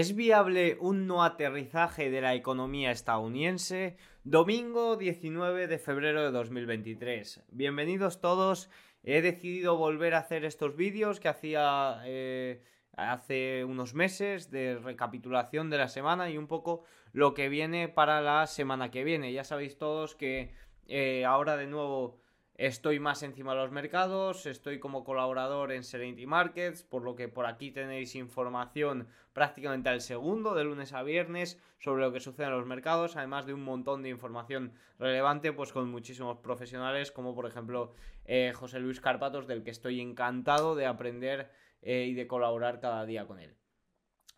¿Es viable un no aterrizaje de la economía estadounidense? Domingo 19 de febrero de 2023. Bienvenidos todos. He decidido volver a hacer estos vídeos que hacía eh, hace unos meses de recapitulación de la semana y un poco lo que viene para la semana que viene. Ya sabéis todos que eh, ahora de nuevo Estoy más encima de los mercados, estoy como colaborador en Serenity Markets, por lo que por aquí tenéis información prácticamente al segundo, de lunes a viernes, sobre lo que sucede en los mercados, además de un montón de información relevante, pues con muchísimos profesionales, como por ejemplo eh, José Luis Carpatos, del que estoy encantado de aprender eh, y de colaborar cada día con él.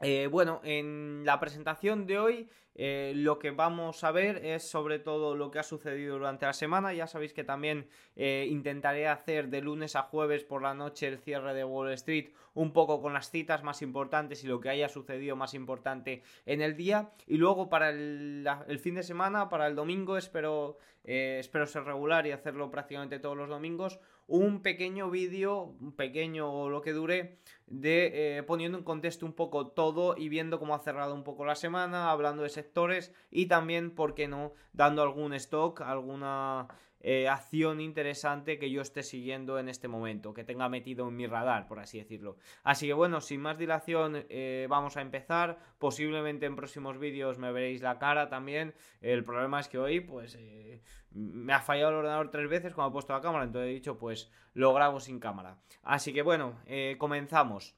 Eh, bueno, en la presentación de hoy eh, lo que vamos a ver es sobre todo lo que ha sucedido durante la semana. Ya sabéis que también eh, intentaré hacer de lunes a jueves por la noche el cierre de Wall Street un poco con las citas más importantes y lo que haya sucedido más importante en el día. Y luego para el, fin de semana, para el domingo, espero, espero ser regular y hacerlo prácticamente todos los domingos un pequeño vídeo, un pequeño o lo que dure, de eh, poniendo en contexto un poco todo y viendo cómo ha cerrado un poco la semana, hablando de y también, ¿por qué no?, dando algún stock, alguna eh, acción interesante que yo esté siguiendo en este momento, que tenga metido en mi radar, por así decirlo. Así que bueno, sin más dilación, eh, vamos a empezar. Posiblemente en próximos vídeos me veréis la cara también. El problema es que hoy, pues, eh, me ha fallado el ordenador tres veces cuando he puesto la cámara, entonces he dicho, pues, lo grabo sin cámara. Así que bueno, comenzamos.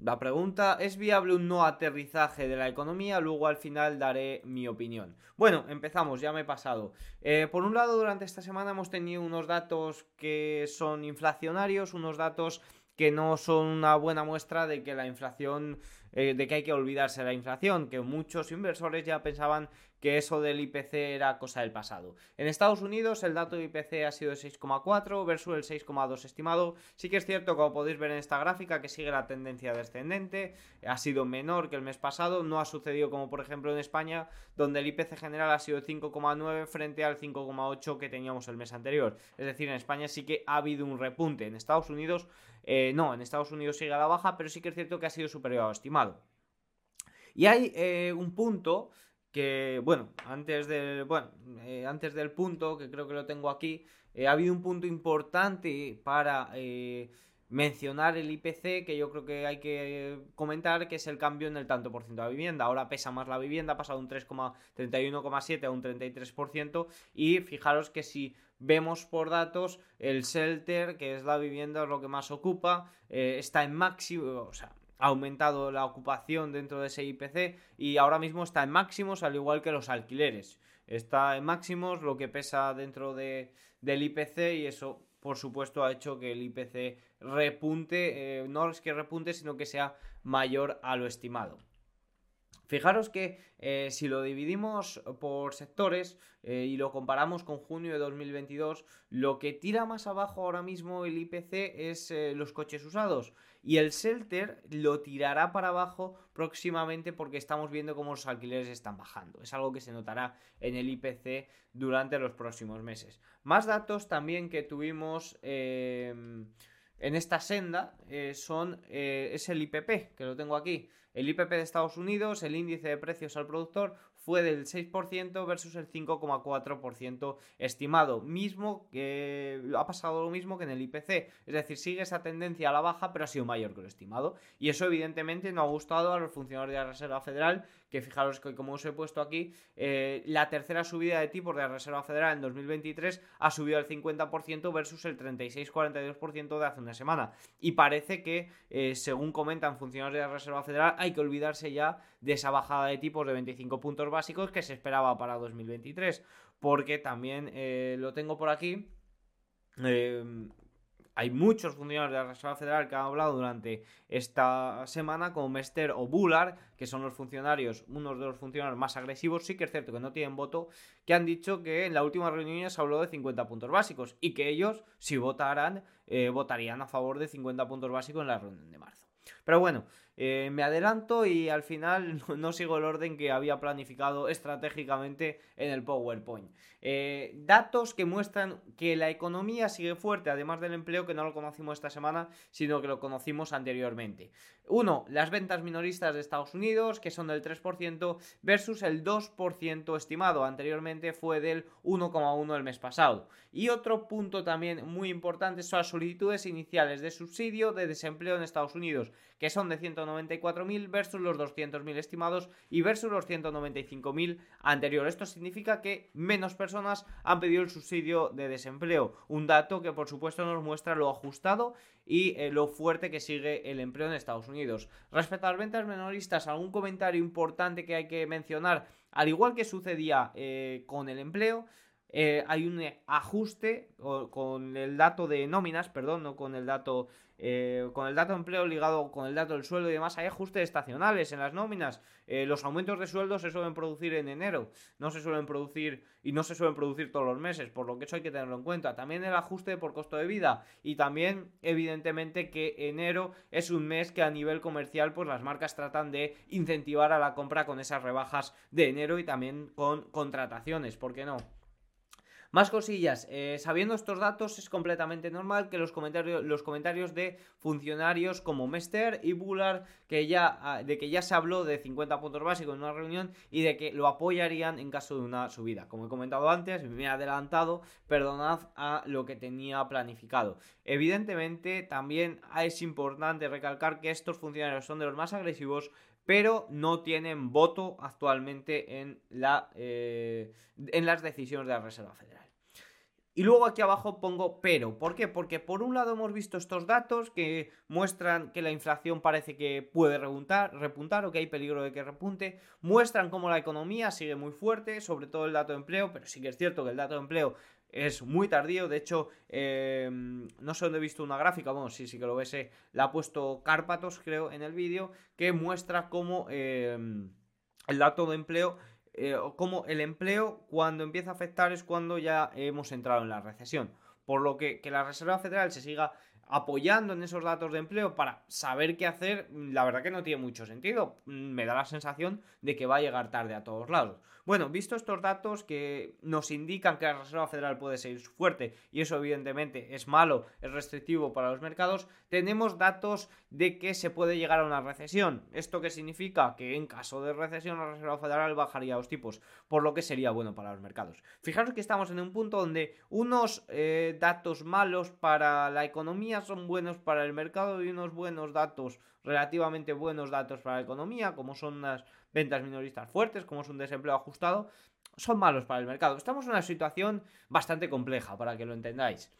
La pregunta, ¿es viable un no aterrizaje de la economía? Luego al final daré mi opinión. Bueno, empezamos, ya me he pasado. Eh, por un lado, durante esta semana hemos tenido unos datos que son inflacionarios, unos datos que no son una buena muestra de que la inflación, eh, de que hay que olvidarse de la inflación, que muchos inversores ya pensaban que eso del IPC era cosa del pasado. En Estados Unidos el dato de IPC ha sido de 6,4 versus el 6,2 estimado. Sí que es cierto, como podéis ver en esta gráfica, que sigue la tendencia descendente, ha sido menor que el mes pasado, no ha sucedido como por ejemplo en España, donde el IPC general ha sido 5,9 frente al 5,8 que teníamos el mes anterior. Es decir, en España sí que ha habido un repunte. En Estados Unidos, eh, no, en Estados Unidos sigue a la baja, pero sí que es cierto que ha sido superior a lo estimado. Y hay eh, un punto que, bueno, antes del, bueno, eh, antes del punto, que creo que lo tengo aquí, ha habido un punto importante para mencionar el IPC, que yo creo que hay que comentar, que es el cambio en el tanto por ciento de la vivienda. Ahora pesa más la vivienda, ha pasado un 3,31,7 a un 33%, y fijaros que si vemos por datos, el shelter, que es la vivienda, lo que más ocupa, está en máximo, o sea, ha aumentado la ocupación dentro de ese IPC y ahora mismo está en máximos al igual que los alquileres. Está en máximos lo que pesa dentro de, del IPC y eso por supuesto ha hecho que el IPC repunte, eh, no es que repunte sino que sea mayor a lo estimado. Fijaros que eh, si lo dividimos por sectores eh, y lo comparamos con junio de 2022, lo que tira más abajo ahora mismo el IPC es eh, los coches usados y el Shelter lo tirará para abajo próximamente porque estamos viendo cómo los alquileres están bajando. Es algo que se notará en el IPC durante los próximos meses. Más datos también que tuvimos en esta senda son, es el IPP, que lo tengo aquí. El IPP de Estados Unidos, el índice de precios al productor, fue del 6% versus el 5,4% estimado. Mismo que ha pasado lo mismo que en el IPC. Es decir, sigue esa tendencia a la baja, pero ha sido mayor que lo estimado. Y eso, evidentemente, no ha gustado a los funcionarios de la Reserva Federal, que fijaros que, como os he puesto aquí, eh, la tercera subida de tipos de la Reserva Federal en 2023 ha subido al 50% versus el 36-42% de hace una semana. Y parece que, eh, según comentan funcionarios de la Reserva Federal, hay que olvidarse ya de esa bajada de tipos de 25 puntos básicos que se esperaba para 2023. Porque también eh, lo tengo por aquí. Hay muchos funcionarios de la Reserva Federal que han hablado durante esta semana, como Mester o Bullard, que son los funcionarios, unos de los funcionarios más agresivos, sí que es cierto que no tienen voto, que han dicho que en la última reunión se habló de 50 puntos básicos y que ellos, si votaran, eh, votarían a favor de 50 puntos básicos en la reunión de marzo. Pero bueno, eh, me adelanto y al final no sigo el orden que había planificado estratégicamente en el PowerPoint. Eh, datos que muestran que la economía sigue fuerte, además del empleo que no lo conocimos esta semana, sino que lo conocimos anteriormente. Uno, las ventas minoristas de Estados Unidos, que son del 3%, versus el 2% estimado. Anteriormente fue del 1,1% el mes pasado. Y otro punto también muy importante son las solicitudes iniciales de subsidio de desempleo en Estados Unidos, que son de 194.000 versus los 200.000 estimados y versus los 195.000 anteriores. Esto significa que menos personas han pedido el subsidio de desempleo. Un dato que por supuesto nos muestra lo ajustado y eh, lo fuerte que sigue el empleo en Estados Unidos. Respecto a las ventas menoristas, algún comentario importante que hay que mencionar, al igual que sucedía eh, con el empleo, eh, hay un ajuste con el dato de nóminas, perdón, no con el dato eh, con el dato de empleo ligado con el dato del sueldo y demás, hay ajustes estacionales en las nóminas. Eh, los aumentos de sueldo se suelen producir en enero, no se suelen producir y no se suelen producir todos los meses, por lo que eso hay que tenerlo en cuenta. También el ajuste por costo de vida y también, evidentemente, que enero es un mes que a nivel comercial, pues las marcas tratan de incentivar a la compra con esas rebajas de enero y también con contrataciones, ¿por qué no? Más cosillas, eh, sabiendo estos datos es completamente normal que los comentarios, los comentarios de funcionarios como Mester y Bullard, que ya, ah, de que ya se habló de 50 puntos básicos en una reunión y de que lo apoyarían en caso de una subida. Como he comentado antes, me he adelantado, perdonad a lo que tenía planificado. Evidentemente, también es importante recalcar que estos funcionarios son de los más agresivos pero no tienen voto actualmente en, la, eh, en las decisiones de la Reserva Federal. Y luego aquí abajo pongo pero. ¿Por qué? Porque por un lado hemos visto estos datos que muestran que la inflación parece que puede repuntar, repuntar o que hay peligro de que repunte. Muestran cómo la economía sigue muy fuerte, sobre todo el dato de empleo, pero sí que es cierto que el dato de empleo es muy tardío. De hecho, eh, no sé dónde he visto una gráfica, bueno, sí, sí que lo ves, eh, la ha puesto Cárpatos, creo, en el vídeo, que muestra cómo eh, el dato de empleo, cómo el empleo cuando empieza a afectar es cuando ya hemos entrado en la recesión. Por lo que, que la Reserva Federal se siga apoyando en esos datos de empleo para saber qué hacer, la verdad que no tiene mucho sentido. Me da la sensación de que va a llegar tarde a todos lados. Bueno, visto estos datos que nos indican que la Reserva Federal puede seguir fuerte y eso evidentemente es malo, es restrictivo para los mercados, tenemos datos de que se puede llegar a una recesión. ¿Esto qué significa? Que en caso de recesión la Reserva Federal bajaría los tipos, por lo que sería bueno para los mercados. Fijaros que estamos en un punto donde unos eh, datos malos para la economía son buenos para el mercado y unos buenos datos, relativamente buenos datos para la economía, como son las ventas minoristas fuertes, como es un desempleo ajustado, son malos para el mercado. Estamos en una situación bastante compleja, para que lo entendáis.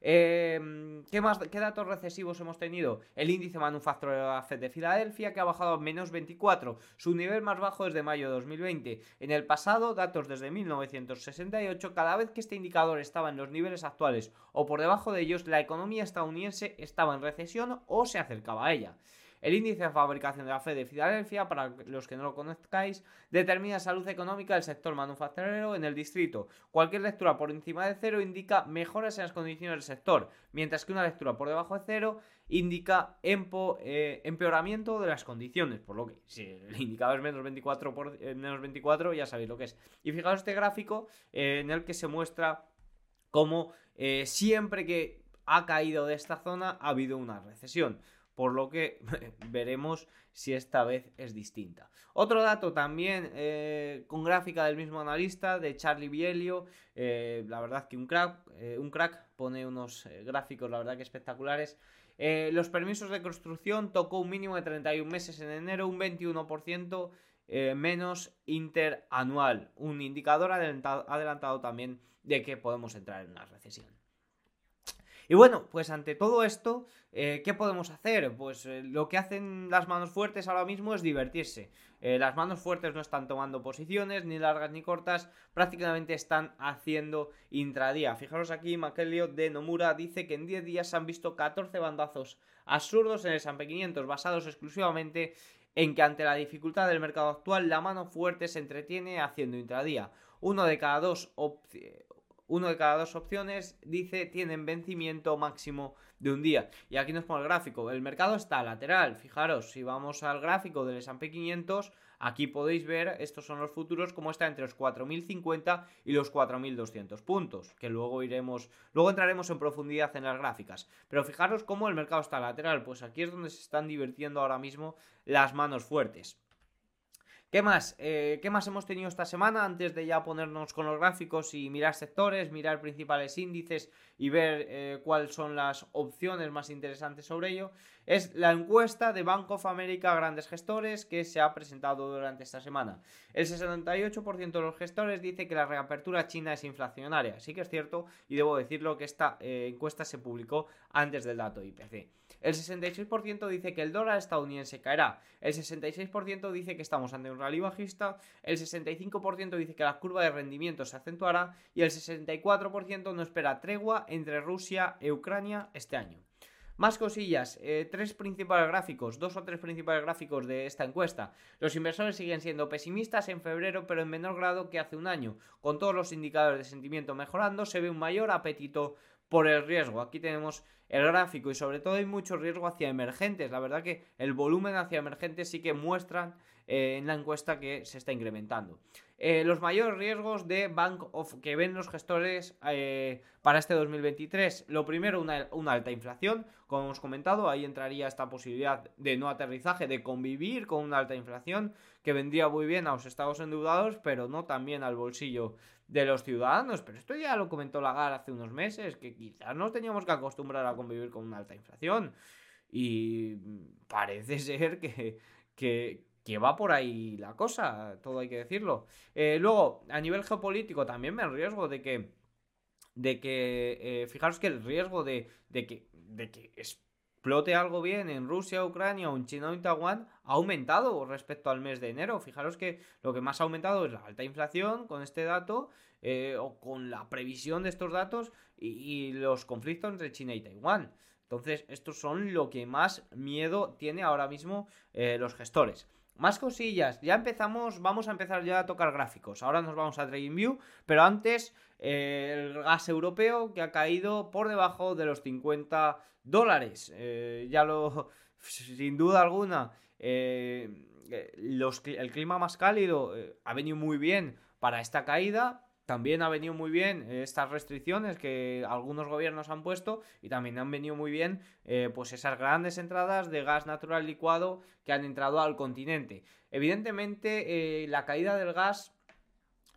Em, ¿qué, más, ¿Qué datos recesivos hemos tenido? El índice manufacturero de Filadelfia que ha bajado a menos 24, su nivel más bajo desde mayo de 2020. En el pasado, datos desde 1968, cada vez que este indicador estaba en los niveles actuales o por debajo de ellos, la economía estadounidense estaba en recesión o se acercaba a ella. El índice de fabricación de la Fed de Filadelfia, para los que no lo conozcáis, determina salud económica del sector manufacturero en el distrito. Cualquier lectura por encima de cero indica mejoras en las condiciones del sector, mientras que una lectura por debajo de cero indica eh, empeoramiento de las condiciones, por lo que si el indicador es menos 24, por, eh, menos 24 ya sabéis lo que es. Y fijaos este gráfico eh, en el que se muestra cómo siempre que ha caído de esta zona ha habido una recesión por lo que veremos si esta vez es distinta. Otro dato también eh, con gráfica del mismo analista, de Charlie Bielio, eh, la verdad que un crack, eh, un crack pone unos gráficos, la verdad que espectaculares. los permisos de construcción tocó un mínimo de 31 meses en enero, un 21% menos interanual, un indicador adelantado también de que podemos entrar en una recesión. Y bueno, pues ante todo esto, eh, ¿qué podemos hacer? Pues eh, lo que hacen las manos fuertes ahora mismo es divertirse. Eh, las manos fuertes no están tomando posiciones, ni largas ni cortas, prácticamente están haciendo intradía. Fijaros aquí, Makelio de Nomura dice que en 10 días se han visto 14 bandazos absurdos en el S&P 500 basados exclusivamente en que ante la dificultad del mercado actual la mano fuerte se entretiene haciendo intradía. Uno de cada dos uno de cada dos opciones dice tienen vencimiento máximo de un día. Y aquí nos pone el gráfico. El mercado está lateral. Fijaros, si vamos al gráfico del S&P 500, aquí podéis ver, estos son los futuros, como está entre los 4.050 y los 4.200 puntos, que luego iremos, luego entraremos en profundidad en las gráficas. Pero fijaros cómo el mercado está lateral, pues aquí es donde se están divirtiendo ahora mismo las manos fuertes. ¿Qué más? Eh, ¿Qué más hemos tenido esta semana? Antes de ya ponernos con los gráficos y mirar sectores, mirar principales índices y ver eh, cuáles son las opciones más interesantes sobre ello, es la encuesta de Bank of America Grandes Gestores que se ha presentado durante esta semana. El 68% de los gestores dice que la reapertura china es inflacionaria. Sí que es cierto y debo decirlo que esta eh, encuesta se publicó antes del dato IPC. El 66% dice que el dólar estadounidense caerá. El 66% dice que estamos ante un rally bajista. El 65% dice que la curva de rendimiento se acentuará. Y el 64% no espera tregua entre Rusia e Ucrania este año. Más cosillas, eh, tres principales gráficos, dos o tres principales gráficos de esta encuesta. Los inversores siguen siendo pesimistas en febrero, pero en menor grado que hace un año. Con todos los indicadores de sentimiento mejorando, se ve un mayor apetito por el riesgo. Aquí tenemos el gráfico y sobre todo hay mucho riesgo hacia emergentes. La verdad que el volumen hacia emergentes sí que muestran eh, en la encuesta que se está incrementando. Eh, los mayores riesgos de Bank of que ven los gestores eh, para este 2023. Lo primero, una, una, alta inflación. Como hemos comentado, ahí entraría esta posibilidad de no aterrizaje, de convivir con una alta inflación que vendría muy bien a los estados endeudados, pero no también al bolsillo de los ciudadanos. Pero esto ya lo comentó Lagarde hace unos meses, que quizás nos teníamos que acostumbrar a convivir con una alta inflación. Y parece ser que, que, va por ahí la cosa, todo hay que decirlo. Eh, luego, a nivel geopolítico, también me riesgo de que. De que. Eh, fijaros que el riesgo de, de que. De que explote algo bien en Rusia, Ucrania o en China o en Taiwán ha aumentado respecto al mes de enero. Fijaros que lo que más ha aumentado es la alta inflación con este dato eh, o con la previsión de estos datos y, los conflictos entre China y Taiwán. Entonces, estos son lo que más miedo tiene ahora mismo los gestores. Más cosillas, ya empezamos, vamos a empezar ya a tocar gráficos. Ahora nos vamos a TradingView, pero antes eh, el gas europeo que ha caído por debajo de los 50 dólares. ya lo, sin duda alguna, los, el clima más cálido ha venido muy bien para esta caída, también ha venido muy bien estas restricciones que algunos gobiernos han puesto y también han venido muy bien eh, pues esas grandes entradas de gas natural licuado que han entrado al continente. Evidentemente eh, la caída del gas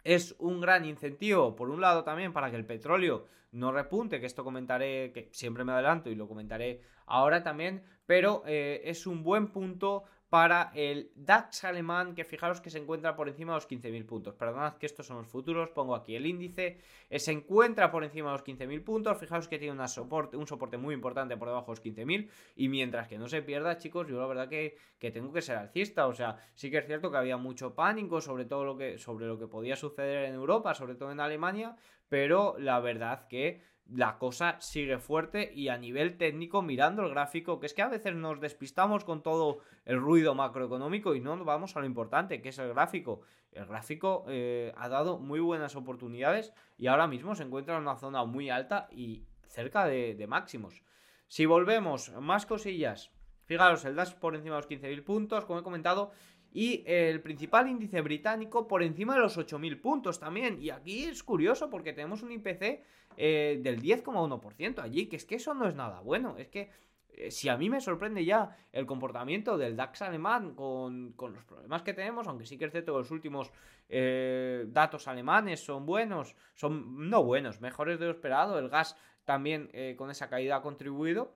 es un gran incentivo, por un lado también para que el petróleo no repunte, que esto comentaré, que siempre me adelanto y lo comentaré ahora también, pero eh, es un buen punto para el DAX alemán, que fijaros que se encuentra por encima de los 15.000 puntos. Perdonad que estos son los futuros, pongo aquí el índice. Eh, se encuentra por encima de los 15.000 puntos. Fijaros que tiene una soporte, un soporte muy importante por debajo de los 15.000. Y mientras que no se pierda, chicos, yo la verdad que, que, tengo que ser alcista. O sea, sí que es cierto que había mucho pánico sobre todo lo que, sobre lo que podía suceder en Europa, sobre todo en Alemania. Pero la verdad que la cosa sigue fuerte y a nivel técnico mirando el gráfico, que es que a veces nos despistamos con todo el ruido macroeconómico y no vamos a lo importante, que es el gráfico. El gráfico eh, ha dado muy buenas oportunidades y ahora mismo se encuentra en una zona muy alta y cerca de, máximos. Si volvemos, más cosillas. Fijaros, el DAS por encima de los 15.000 puntos, como he comentado, y el principal índice británico por encima de los 8.000 puntos también. Y aquí es curioso porque tenemos un IPC eh, del 10,1% allí, que es que eso no es nada bueno. Es que eh, si a mí me sorprende ya el comportamiento del DAX alemán con, los problemas que tenemos, aunque sí que es cierto que los últimos eh, datos alemanes son buenos, son no buenos, mejores de lo esperado, el gas también con esa caída ha contribuido.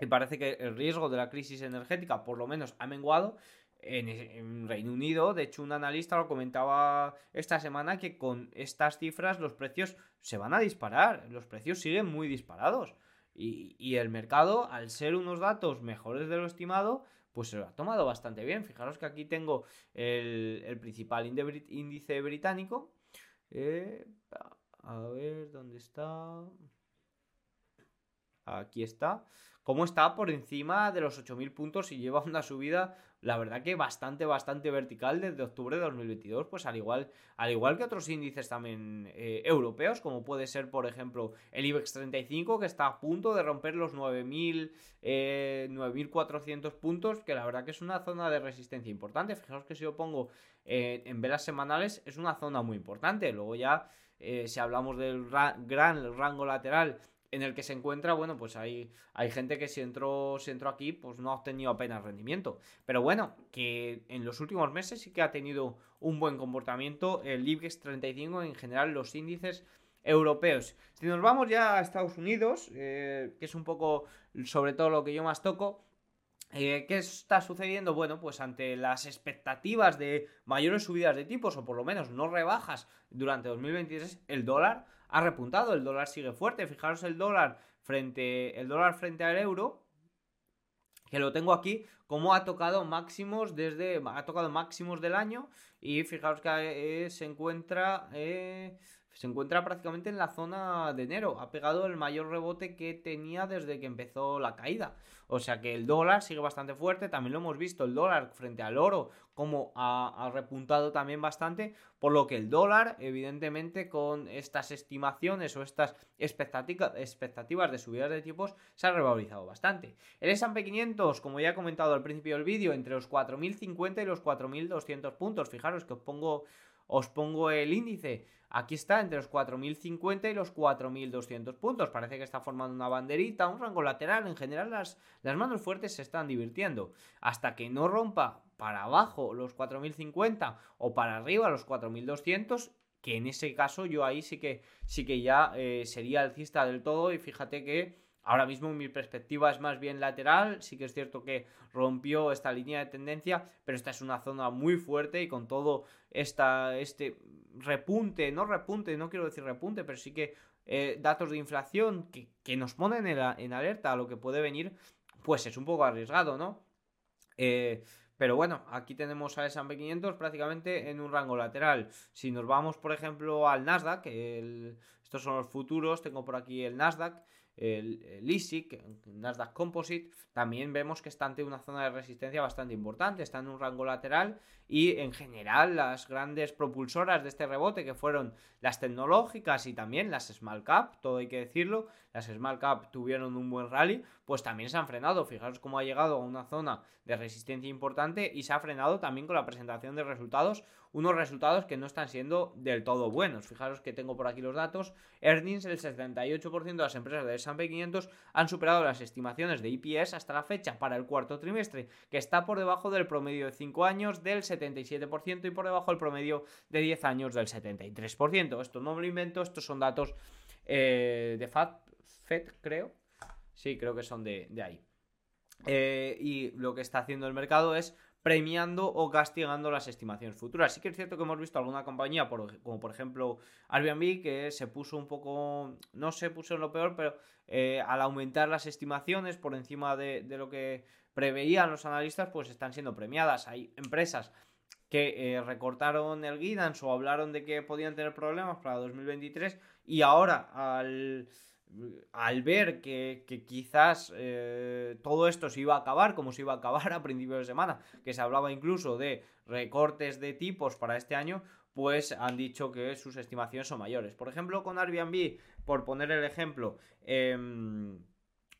Y parece que el riesgo de la crisis energética por lo menos ha menguado en, Reino Unido. De hecho, un analista lo comentaba esta semana que con estas cifras los precios se van a disparar. Los precios siguen muy disparados. Y, el mercado, al ser unos datos mejores de lo estimado, pues se lo ha tomado bastante bien. Fijaros que aquí tengo el, principal índice británico. Eh, a ver, ¿dónde está? aquí está, cómo está por encima de los 8.000 puntos y lleva una subida, la verdad que bastante, bastante vertical desde octubre de 2022, pues al igual, al igual que otros índices también eh, europeos, como puede ser, por ejemplo, el IBEX 35, que está a punto de romper los 9.000, 9.400 eh, puntos, que la verdad que es una zona de resistencia importante. Fijaos que si yo pongo eh, en velas semanales, es una zona muy importante. Luego ya, si hablamos del gran rango lateral, en el que se encuentra, bueno, pues hay, hay gente que si entró, si entró aquí, pues no ha obtenido apenas rendimiento. Pero bueno, que en los últimos meses sí que ha tenido un buen comportamiento el IBEX 35, en general los índices europeos. Si nos vamos ya a Estados Unidos, eh, que es un poco sobre todo lo que yo más toco, eh, ¿Qué está sucediendo? Bueno, pues ante las expectativas de mayores subidas de tipos o por lo menos no rebajas durante 2023, el dólar ha repuntado, el dólar sigue fuerte. Fijaros el dólar frente, el dólar frente al euro, que lo tengo aquí, como ha tocado máximos desde, ha tocado máximos del año y fijaros que eh, se encuentra, eh, se encuentra prácticamente en la zona de enero, ha pegado el mayor rebote que tenía desde que empezó la caída. O sea que el dólar sigue bastante fuerte, también lo hemos visto, el dólar frente al oro como ha, repuntado también bastante, por lo que el dólar, evidentemente, con estas estimaciones o estas expectativas de subidas de tipos, se ha revalorizado bastante. El S&P 500, como ya he comentado al principio del vídeo, entre los 4.050 y los 4.200 puntos. Fijaros que os pongo, os pongo el índice Aquí está entre los 4.050 y los 4.200 puntos. Parece que está formando una banderita, un rango lateral. En general las, las manos fuertes se están divirtiendo. Hasta que no rompa para abajo los 4.050 o para arriba los 4.200, que en ese caso yo ahí sí que, sí que ya eh, sería alcista del todo. Y fíjate que Ahora mismo mi perspectiva es más bien lateral, sí que es cierto que rompió esta línea de tendencia, pero esta es una zona muy fuerte y con todo esta, este repunte, no repunte, no quiero decir repunte, pero sí que eh, datos de inflación que, nos ponen en, alerta a lo que puede venir, pues es un poco arriesgado, ¿no? Eh, pero bueno, aquí tenemos a S&P 500 prácticamente en un rango lateral. Si nos vamos, por ejemplo, al Nasdaq, estos son los futuros, tengo por aquí el Nasdaq, el, el ISIC, Nasdaq Composite, también vemos que está ante una zona de resistencia bastante importante, está en un rango lateral y en general las grandes propulsoras de este rebote que fueron las tecnológicas y también las small cap, todo hay que decirlo, las small cap tuvieron un buen rally, pues también se han frenado, fijaros cómo ha llegado a una zona de resistencia importante y se ha frenado también con la presentación de resultados unos resultados que no están siendo del todo buenos. Fijaros que tengo por aquí los datos. Earnings, el 78% de las empresas de S&P 500 han superado las estimaciones de EPS hasta la fecha para el cuarto trimestre, que está por debajo del promedio de 5 años del 77% y por debajo del promedio de 10 años del 73%. Esto no me lo invento, estos son datos eh, de FED, creo. Sí, creo que son de, ahí. Eh, y lo que está haciendo el mercado es premiando o castigando las estimaciones futuras. Sí que es cierto que hemos visto alguna compañía, como por ejemplo Airbnb, que se puso un poco, no se puso en lo peor, pero eh, al aumentar las estimaciones por encima de, lo que preveían los analistas, pues están siendo premiadas. Hay empresas que eh, recortaron el guidance o hablaron de que podían tener problemas para 2023 y ahora al al ver que, quizás eh, todo esto se iba a acabar, como se iba a acabar a principios de semana, que se hablaba incluso de recortes de tipos para este año, pues han dicho que sus estimaciones son mayores. Por ejemplo, con Airbnb, por poner el ejemplo, em,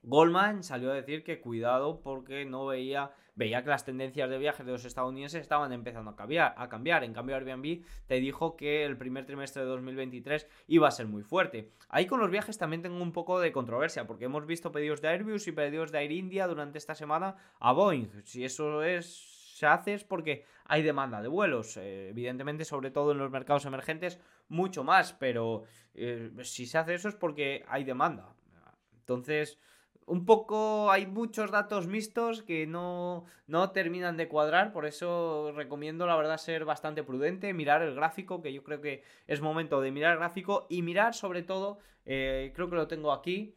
Goldman salió a decir que cuidado porque no veía veía que las tendencias de viajes de los estadounidenses estaban empezando a cambiar, a cambiar. En cambio, Airbnb te dijo que el primer trimestre de 2023 iba a ser muy fuerte. Ahí con los viajes también tengo un poco de controversia, porque hemos visto pedidos de Airbus y pedidos de Air India durante esta semana a Boeing. Si eso es se hace es porque hay demanda de vuelos. Eh, evidentemente, sobre todo en los mercados emergentes, mucho más, pero eh, si se hace eso es porque hay demanda. Entonces, un poco hay muchos datos mixtos que no, no, terminan de cuadrar, por eso recomiendo la verdad ser bastante prudente, mirar el gráfico, que yo creo que es momento de mirar el gráfico y mirar sobre todo, eh, creo que lo tengo aquí,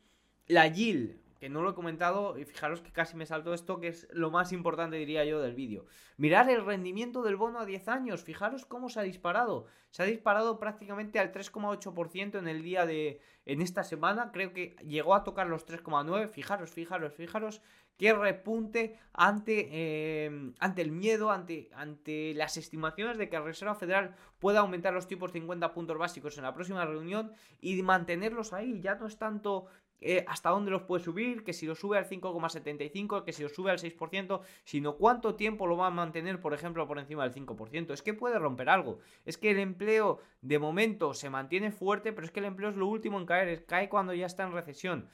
la yield que no lo he comentado, y fijaros que casi me salto esto, que es lo más importante, diría yo, del vídeo. Mirad el rendimiento del bono a 10 años, fijaros cómo se ha disparado. Se ha disparado prácticamente al 3,8% en el día de... en esta semana, creo que llegó a tocar los 3,9, fijaros, fijaros, fijaros, qué repunte ante, eh, ante el miedo, ante, ante las estimaciones de que la Reserva Federal pueda aumentar los tipos 50 puntos básicos en la próxima reunión y mantenerlos ahí. Ya no es tanto eh, hasta dónde los puede subir, que si lo sube al 5,75, que si lo sube al 6%, sino cuánto tiempo lo va a mantener, por ejemplo, por encima del 5%. Es que puede romper algo. Es que el empleo de momento se mantiene fuerte, pero es que el empleo es lo último en caer, cae cuando ya está en recesión.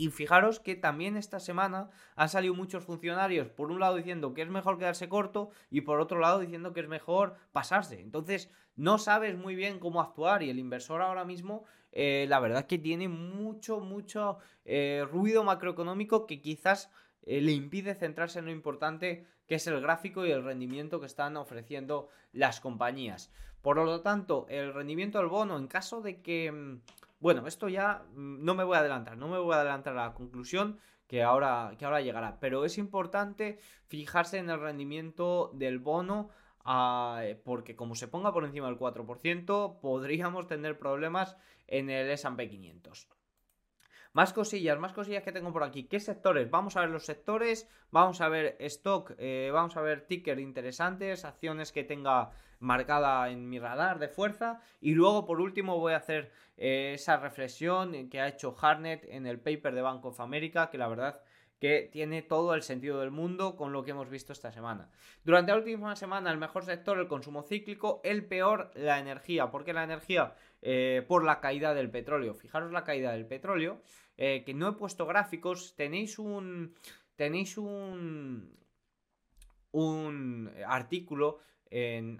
Y fijaros que también esta semana han salido muchos funcionarios, por un lado diciendo que es mejor quedarse corto y por otro lado diciendo que es mejor pasarse. Entonces no sabes muy bien cómo actuar y el inversor ahora mismo eh, la verdad que tiene mucho, mucho eh, ruido macroeconómico que quizás eh, le impide centrarse en lo importante que es el gráfico y el rendimiento que están ofreciendo las compañías. Por lo tanto, el rendimiento del bono, en caso de que... Mm, bueno, esto ya mm, no me voy a adelantar, no me voy a adelantar a la conclusión que ahora, que ahora llegará, pero es importante fijarse en el rendimiento del bono ah, porque como se ponga por encima del 4%, podríamos tener problemas en el S&P 500. Más cosillas, más cosillas que tengo por aquí. ¿Qué sectores? Vamos a ver los sectores, vamos a ver stock, eh, vamos a ver ticker interesantes, acciones que tenga marcada en mi radar de fuerza. Y luego, por último, voy a hacer eh, esa reflexión que ha hecho Harnett en el paper de Bank of America, que la verdad que tiene todo el sentido del mundo con lo que hemos visto esta semana. Durante la última semana, el mejor sector, el consumo cíclico, el peor, la energía. ¿Por qué la energía? Eh, por la caída del petróleo. Fijaros la caída del petróleo, eh, que no he puesto gráficos, tenéis un... Tenéis un... Un artículo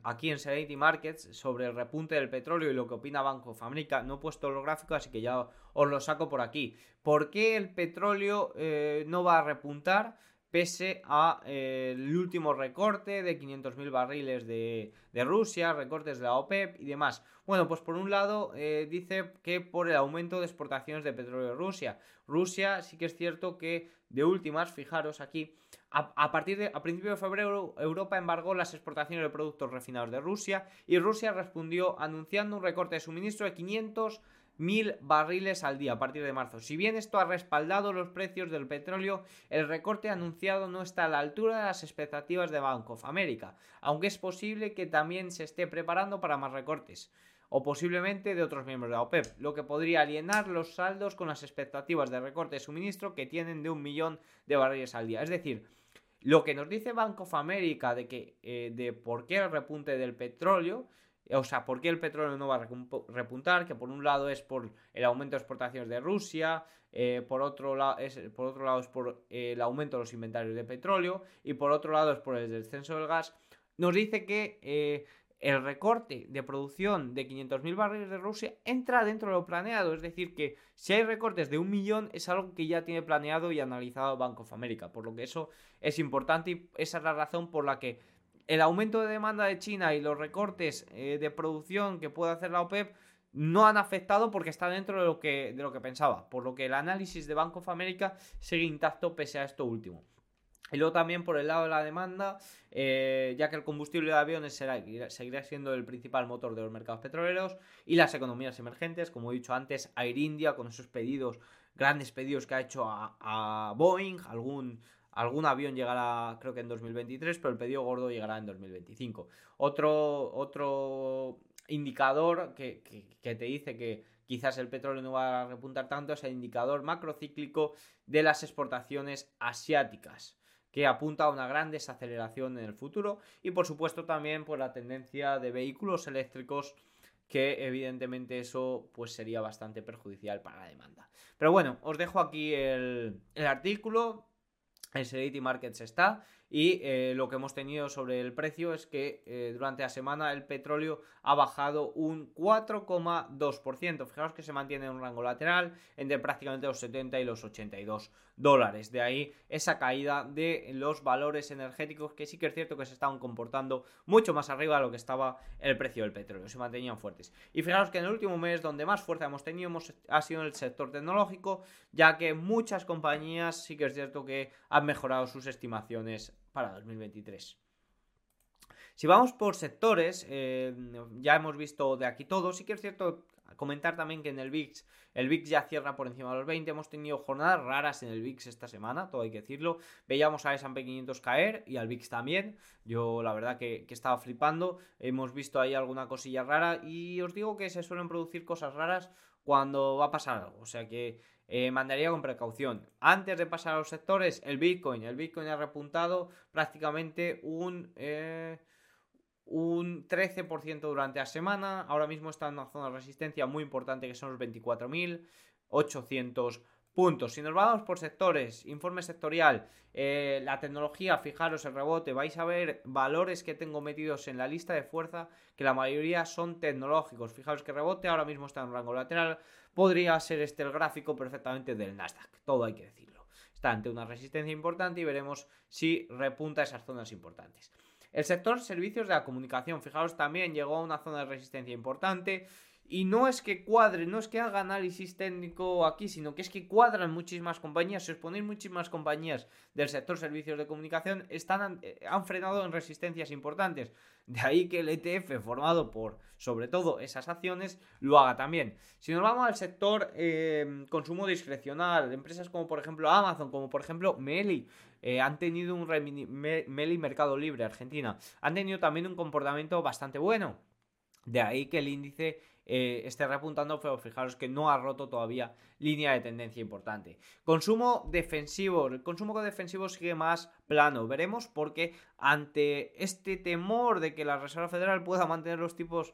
aquí en Serenity Markets sobre el repunte del petróleo y lo que opina Banco of. No he puesto los gráficos, así que ya os lo saco por aquí. ¿Por qué el petróleo eh, no va a repuntar? Pese a eh, último recorte de 500.000 barriles de, Rusia, recortes de la OPEP y demás. Bueno, pues por un lado eh, dice que por el aumento de exportaciones de petróleo de Rusia. Rusia sí que es cierto que de últimas, fijaros aquí, a, partir de a principios de febrero Europa embargó las exportaciones de productos refinados de Rusia y Rusia respondió anunciando un recorte de suministro de 500 mil barriles al día a partir de marzo. Si bien esto ha respaldado los precios del petróleo, el recorte anunciado no está a la altura de las expectativas de Bank of America, aunque es posible que también se esté preparando para más recortes o posiblemente de otros miembros de la OPEP, lo que podría alienar los saldos con las expectativas de recorte de suministro que tienen de un millón de barriles al día. Es decir, lo que nos dice Bank of America de que eh, de por qué el repunte del petróleo o sea, ¿por qué el petróleo no va a repuntar? Que por un lado es por el aumento de exportaciones de Rusia, eh, por, otro lado es, por otro lado es por eh, el aumento de los inventarios de petróleo y por otro lado es por el descenso del gas. Nos dice que eh, el recorte de producción de 500.000 barriles de Rusia entra dentro de lo planeado. Es decir, que si hay recortes de un millón es algo que ya tiene planeado y analizado Bank of America. Por lo que eso es importante y esa es la razón por la que el aumento de demanda de China y los recortes eh, de producción que puede hacer la OPEP no han afectado porque está dentro de lo que, de lo que pensaba, por lo que el análisis de Bank of America sigue intacto pese a esto último. Y luego también por el lado de la demanda, eh, ya que el combustible de aviones será, seguirá siendo el principal motor de los mercados petroleros y las economías emergentes, como he dicho antes, Air India con esos pedidos, grandes pedidos que ha hecho a Boeing, algún Algún avión llegará, creo que en 2023, pero el pedido gordo llegará en 2025. Otro, otro indicador que, te dice que quizás el petróleo no va a repuntar tanto es el indicador macrocíclico de las exportaciones asiáticas que apunta a una gran desaceleración en el futuro y por supuesto también por la tendencia de vehículos eléctricos que evidentemente eso pues sería bastante perjudicial para la demanda. Pero bueno, os dejo aquí el, el artículo, en Serenity Markets está. Y eh, lo que hemos tenido sobre el precio es que eh, durante la semana el petróleo ha bajado un 4,2%. Fijaos que se mantiene en un rango lateral entre prácticamente los 70 y los 82 dólares. De ahí esa caída de los valores energéticos que sí que es cierto que se estaban comportando mucho más arriba de lo que estaba el precio del petróleo. Se mantenían fuertes. Y fijaos que en el último mes donde más fuerza hemos tenido ha sido en el sector tecnológico, ya que muchas compañías sí que es cierto que han mejorado sus estimaciones para 2023. Si vamos por sectores, eh, ya hemos visto de aquí todo. Sí que es cierto comentar también que en el VIX, el VIX ya cierra por encima de los 20. Hemos tenido jornadas raras en el VIX esta semana, todo hay que decirlo. Veíamos a S&P 500 caer y al VIX también. Yo la verdad que, que, estaba flipando. Hemos visto ahí alguna cosilla rara y os digo que se suelen producir cosas raras cuando va a pasar algo. O sea que eh, mandaría con precaución. Antes de pasar a los sectores, el Bitcoin. El Bitcoin ha repuntado prácticamente un, eh, un 13% durante la semana. Ahora mismo está en una zona de resistencia muy importante que son los 24.800 puntos. Si nos vamos por sectores, informe sectorial, eh, la tecnología, fijaros el rebote, vais a ver valores que tengo metidos en la lista de fuerza, que la mayoría son tecnológicos. Fijaros que rebote ahora mismo está en rango lateral, podría ser este el gráfico perfectamente del Nasdaq, todo hay que decirlo. Está ante una resistencia importante y veremos si repunta esas zonas importantes. El sector servicios de la comunicación, fijaros, también llegó a una zona de resistencia importante. Y no es que cuadre, no es que haga análisis técnico aquí, sino que es que cuadran muchísimas compañías. Si os ponéis muchísimas compañías del sector servicios de comunicación, están, eh, han frenado en resistencias importantes. De ahí que el ETF, formado por sobre todo esas acciones, lo haga también. Si nos vamos al sector eh, consumo discrecional, empresas como por ejemplo Amazon, como por ejemplo Meli, eh, han tenido un Meli Mercado Libre Argentina, han tenido también un comportamiento bastante bueno. De ahí que el índice eh, esté repuntando, pero fijaros que no ha roto todavía línea de tendencia importante. Consumo defensivo, el consumo defensivo sigue más plano, veremos porque ante este temor de que la Reserva Federal pueda mantener los tipos,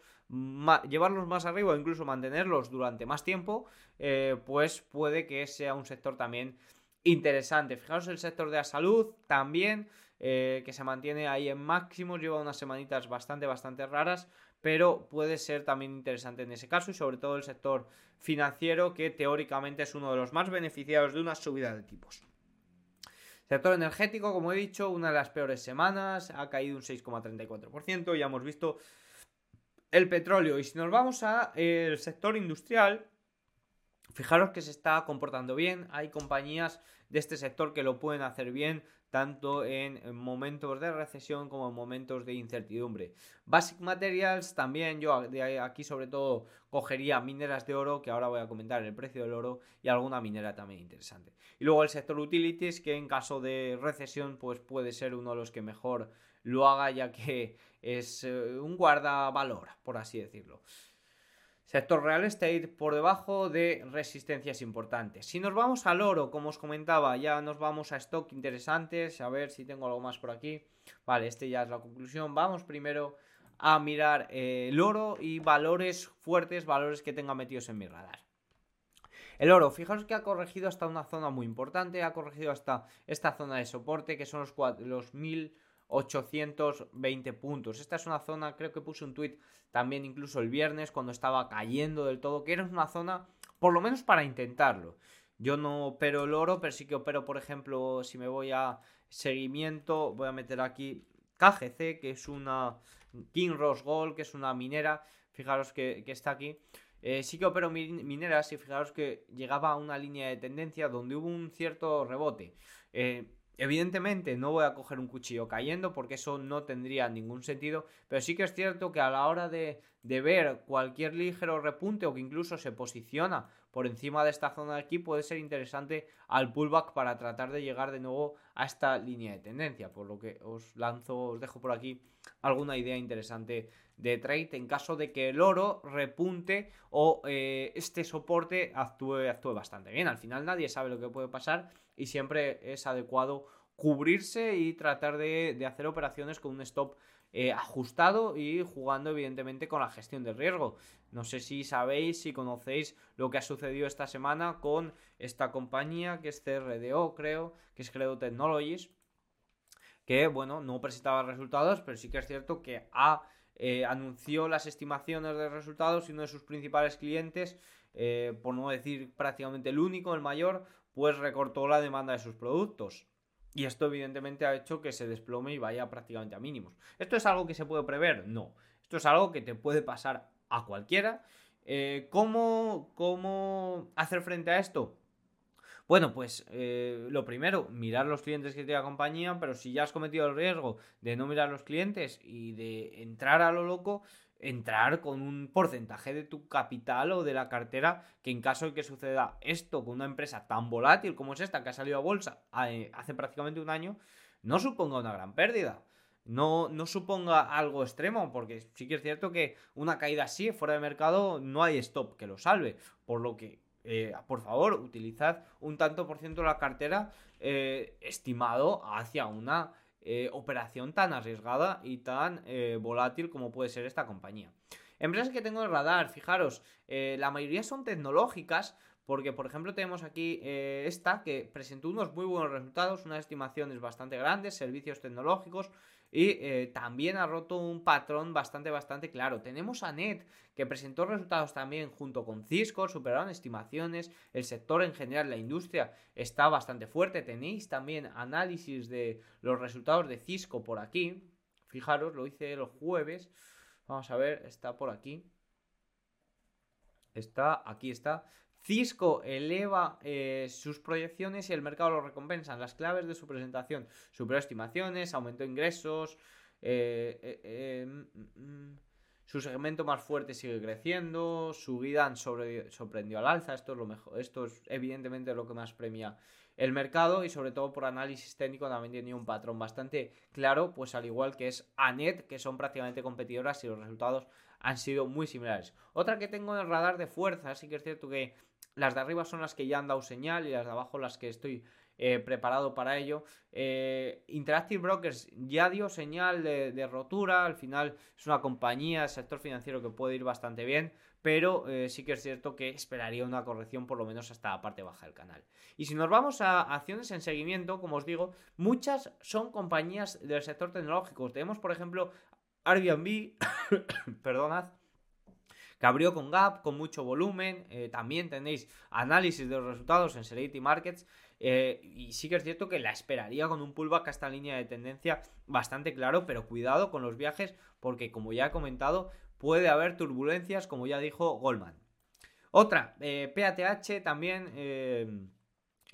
llevarlos más arriba o incluso mantenerlos durante más tiempo, eh, pues puede que sea un sector también interesante. Fijaros el sector de la salud también. Eh, que se mantiene ahí en máximos, lleva unas semanitas bastante, bastante raras, pero puede ser también interesante en ese caso y sobre todo el sector financiero que teóricamente es uno de los más beneficiados de una subida de tipos. Sector energético, como he dicho, una de las peores semanas, ha caído un 6,34%, ya hemos visto el petróleo. Y si nos vamos al sector industrial, fijaros que se está comportando bien, hay compañías de este sector que lo pueden hacer bien, tanto en momentos de recesión como en momentos de incertidumbre. Basic Materials también yo de aquí sobre todo cogería mineras de oro, que ahora voy a comentar el precio del oro, y alguna minera también interesante. Y luego el sector utilities, que en caso de recesión pues puede ser uno de los que mejor lo haga, ya que es eh, un guardavalor, por así decirlo. Sector real estate por debajo de resistencias importantes. Si nos vamos al oro, como os comentaba, ya nos vamos a stock interesantes. A ver si tengo algo más por aquí. Vale, este ya es la conclusión. Vamos primero a mirar eh, el oro y valores fuertes, valores que tenga metidos en mi radar. El oro, fijaos que ha corregido hasta una zona muy importante, ha corregido hasta esta zona de soporte que son los, los 1820 puntos. Esta es una zona, creo que puse un tweet también incluso el viernes cuando estaba cayendo del todo, que era una zona, por lo menos para intentarlo. Yo no opero el oro, pero sí que opero, por ejemplo, si me voy a seguimiento, voy a meter aquí KGC, que es una King Ross Gold, que es una minera, fijaros que, está aquí. Eh, sí que opero mineras y fijaros que llegaba a una línea de tendencia donde hubo un cierto rebote. Eh, Evidentemente no voy a coger un cuchillo cayendo porque eso no tendría ningún sentido, pero sí que es cierto que a la hora de, ver cualquier ligero repunte o que incluso se posiciona por encima de esta zona de aquí puede ser interesante al pullback para tratar de llegar de nuevo a esta línea de tendencia, por lo que os lanzo, os dejo por aquí alguna idea interesante de trade en caso de que el oro repunte o eh, este soporte actúe, actúe bastante bien. Al final nadie sabe lo que puede pasar y siempre es adecuado cubrirse y tratar de, hacer operaciones con un stop eh, ajustado y jugando evidentemente con la gestión del riesgo. No sé si sabéis, si conocéis lo que ha sucedido esta semana con esta compañía que es CRDO, creo, que es Credo Technologies. que, bueno, no presentaba resultados, pero sí que es cierto que ha, eh, anunció las estimaciones de resultados y uno de sus principales clientes, eh, por no decir prácticamente el único, el mayor, pues recortó la demanda de sus productos. Y esto evidentemente ha hecho que se desplome y vaya prácticamente a mínimos. ¿Esto es algo que se puede prever? No. Esto es algo que te puede pasar a cualquiera. Eh, ¿cómo, ¿Cómo hacer frente a esto? Bueno, pues eh, lo primero, mirar los clientes que tiene la compañía, pero si ya has cometido el riesgo de no mirar los clientes y de entrar a lo loco, entrar con un porcentaje de tu capital o de la cartera que en caso de que suceda esto con una empresa tan volátil como es esta que ha salido a bolsa eh, hace prácticamente un año, no suponga una gran pérdida. No, no suponga algo extremo, porque sí que es cierto que una caída así fuera de mercado no hay stop que lo salve. Por lo que eh, por favor, utilizad un tanto por ciento de la cartera eh, estimado hacia una eh, operación tan arriesgada y tan volátil como puede ser esta compañía. Empresas que tengo en radar, fijaros, la mayoría son tecnológicas, porque por ejemplo tenemos aquí esta que presentó unos muy buenos resultados, unas estimaciones bastante grandes, servicios tecnológicos, y eh, también ha roto un patrón bastante, bastante claro. Tenemos a NET, que presentó resultados también junto con Cisco, superaron estimaciones. El sector en general, la industria, está bastante fuerte. Tenéis también análisis de los resultados de Cisco por aquí. Fijaros, lo hice el jueves. Vamos a ver, está por aquí. Está, aquí está. Cisco eleva eh, sus proyecciones y el mercado lo recompensa. Las claves de su presentación: superó estimaciones, aumentó ingresos, eh, eh, mm, mm, su segmento más fuerte sigue creciendo, su guidance sorprendió al alza. Esto es lo mejor. Esto es evidentemente lo que más premia el mercado y sobre todo por análisis técnico también tiene un patrón bastante claro, pues al igual que es ANET, que son prácticamente competidoras y los resultados han sido muy similares. Otra que tengo en el radar de fuerza, sí que es cierto que las de arriba son las que ya han dado señal y las de abajo las que estoy eh, preparado para ello. Eh, Interactive Brokers ya dio señal de, rotura, al final es una compañía, sector financiero que puede ir bastante bien, pero eh, sí que es cierto que esperaría una corrección por lo menos hasta la parte baja del canal. Y si nos vamos a acciones en seguimiento, como os digo, muchas son compañías del sector tecnológico. Tenemos, por ejemplo, Airbnb, perdonad, que abrió con Gap, con mucho volumen. Eh, también tenéis análisis de los resultados en Serenity Markets. Eh, y sí que es cierto que la esperaría con un pullback a esta línea de tendencia bastante claro, pero cuidado con los viajes porque como ya he comentado puede haber turbulencias como ya dijo Goldman. Otra, PATH eh, también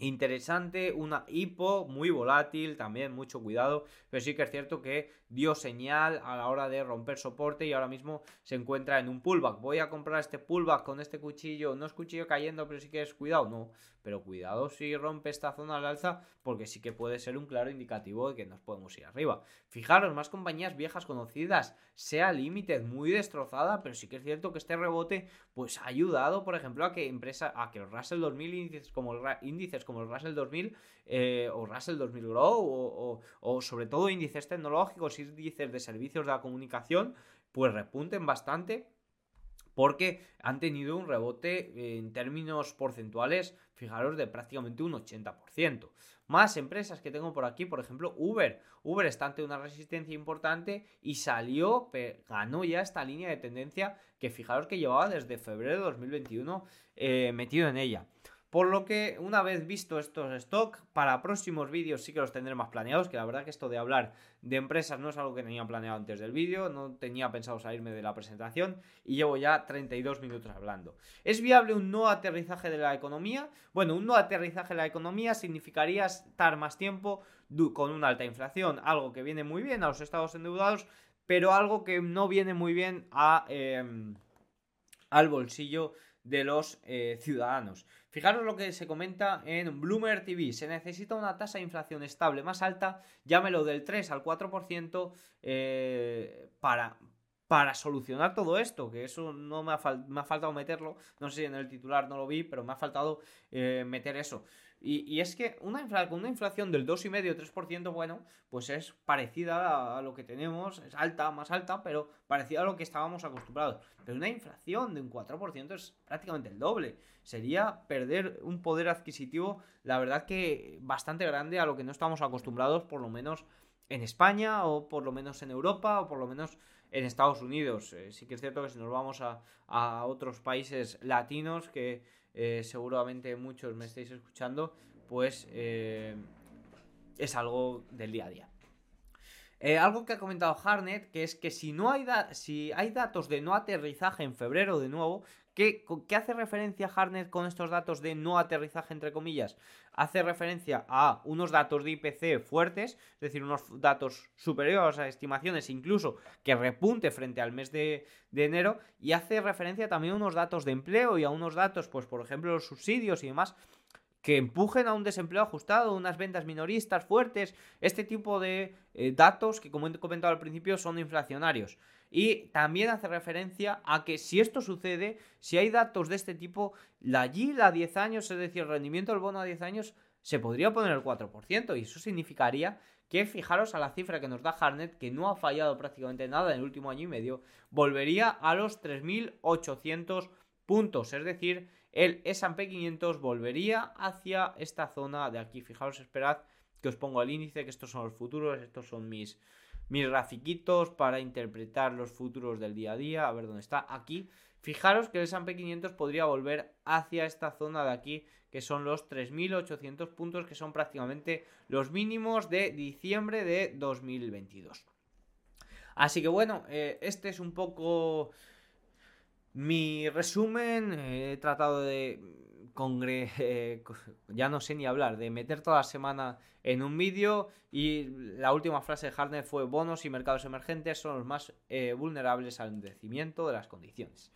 interesante, una hipo muy volátil, también mucho cuidado, pero sí que es cierto que dio señal a la hora de romper soporte y ahora mismo se encuentra en un pullback. Voy a comprar este pullback con este cuchillo, no es cuchillo cayendo, pero sí que es cuidado, no, pero cuidado si rompe esta zona al alza porque sí que puede ser un claro indicativo de que nos podemos ir arriba. Fijaros, más compañías viejas conocidas, sea Limited muy destrozada, pero sí que es cierto que este rebote pues ha ayudado, por ejemplo, a que empresa a que el Russell 2000 índices como el, índices como el Russell 2000 eh, o Russell 2000 Grow o, sobre todo índices tecnológicos, índices de servicios de la comunicación, pues repunten bastante porque han tenido un rebote en términos porcentuales, fijaros, de prácticamente un 80%. Más empresas que tengo por aquí, por ejemplo, Uber. Uber está ante una resistencia importante y salió, ganó ya esta línea de tendencia que fijaros que llevaba desde febrero de 2021 eh, metido en ella. Por lo que una vez visto estos stock, para próximos vídeos sí que los tendré más planeados, que la verdad que esto de hablar de empresas no es algo que tenía planeado antes del vídeo, no tenía pensado salirme de la presentación y llevo ya 32 minutos hablando. ¿Es viable un no aterrizaje de la economía? Bueno, un no aterrizaje de la economía significaría estar más tiempo con una alta inflación, algo que viene muy bien a los estados endeudados, pero algo que no viene muy bien em, al bolsillo de los eh, ciudadanos. Fijaros lo que se comenta en Bloomer TV. Se necesita una tasa de inflación estable más alta, llámelo del 3 al 4%, eh, para, para solucionar todo esto, que eso no me ha, me ha, faltado meterlo, no sé si en el titular no lo vi, pero me ha faltado eh, meter eso. Y, es que una con una inflación del 2,5-3%, bueno, pues es parecida a, lo que tenemos, es alta, más alta, pero parecida a lo que estábamos acostumbrados. Pero una inflación de un 4% es prácticamente el doble. Sería perder un poder adquisitivo, la verdad que bastante grande a lo que no estamos acostumbrados, por lo menos en España o por lo menos en Europa o por lo menos en Estados Unidos. Eh, sí que es cierto que si nos vamos a, otros países latinos, que eh, seguramente muchos me estáis escuchando, pues eh, es algo del día a día. algo que ha comentado Harnet, que es que si no hay, si hay datos de no aterrizaje en febrero de nuevo, ¿Qué, hace referencia Harnett con estos datos de no aterrizaje, entre comillas? Hace referencia a unos datos de IPC fuertes, es decir, unos datos superiores a estimaciones, incluso que repunte frente al mes de, de enero, y hace referencia también a unos datos de empleo y a unos datos, pues por ejemplo, los subsidios y demás, que empujen a un desempleo ajustado, unas ventas minoristas fuertes, este tipo de eh, datos que como he comentado al principio son inflacionarios. Y también hace referencia a que si esto sucede, si hay datos de este tipo, la yield a 10 años, es decir, el rendimiento del bono a 10 años, se podría poner el 4%. Y eso significaría que, fijaros a la cifra que nos da Harnet, que no ha fallado prácticamente nada en el último año y medio, volvería a los 3.800 puntos. Es decir, el S&P 500 volvería hacia esta zona de aquí. Fijaros, esperad que os pongo el índice, que estos son los futuros, estos son mis, mis grafiquitos para interpretar los futuros del día a día. A ver dónde está, aquí. Fijaros que el S&P 500 podría volver hacia esta zona de aquí, que son los 3.800 puntos, que son prácticamente los mínimos de diciembre de 2022. Así que bueno, eh, este es un poco mi resumen, he tratado de congre eh, ya no sé ni hablar, de meter toda la semana en un vídeo y la última frase de Harner fue bonos y mercados emergentes son los más eh, vulnerables al endurecimiento de las condiciones.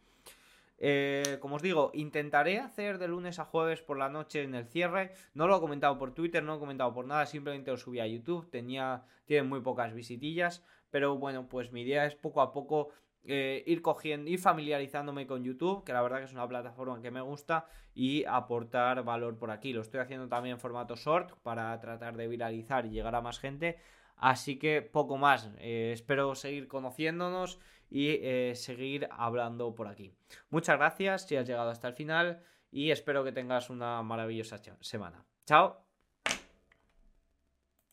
Eh, como os digo, intentaré hacer de lunes a jueves por la noche en el cierre. No lo he comentado por Twitter, no lo he comentado por nada, simplemente lo subí a YouTube. Tenía, tiene muy pocas visitillas, pero bueno, pues mi idea es poco a poco eh, ir cogiendo, ir familiarizándome con YouTube, que la verdad que es una plataforma que me gusta, y aportar valor por aquí. Lo estoy haciendo también en formato short para tratar de viralizar y llegar a más gente. Así que poco más. Eh, espero seguir conociéndonos y eh, seguir hablando por aquí. Muchas gracias si has llegado hasta el final y espero que tengas una maravillosa semana. Chao.